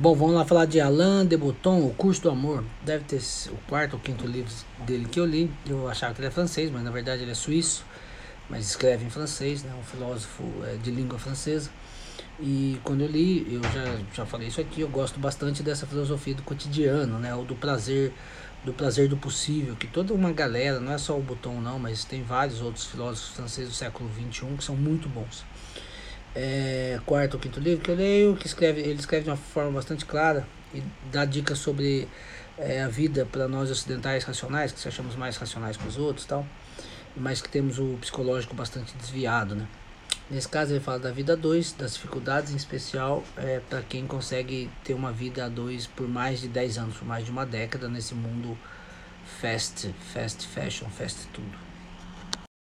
Bom, vamos lá falar de Alain de Botton, O Curso do Amor. Deve ter o quarto ou quinto livro dele que eu li. Eu achava que ele é francês, mas na verdade ele é suíço, mas escreve em francês, né? um filósofo é, de língua francesa. E quando eu li, eu já, já falei isso aqui, eu gosto bastante dessa filosofia do cotidiano, né? Ou do prazer, do prazer do possível, que toda uma galera, não é só o Botton não, mas tem vários outros filósofos franceses do século XXI que são muito bons é, quarto ou quinto livro que eu leio, que escreve, ele escreve de uma forma bastante clara e dá dicas sobre é, a vida para nós ocidentais racionais, que se achamos mais racionais que os outros tal, mas que temos o psicológico bastante desviado, né? Nesse caso ele fala da vida a dois, das dificuldades em especial é, para quem consegue ter uma vida a dois por mais de 10 anos, por mais de uma década nesse mundo fast, fast fashion, fast tudo.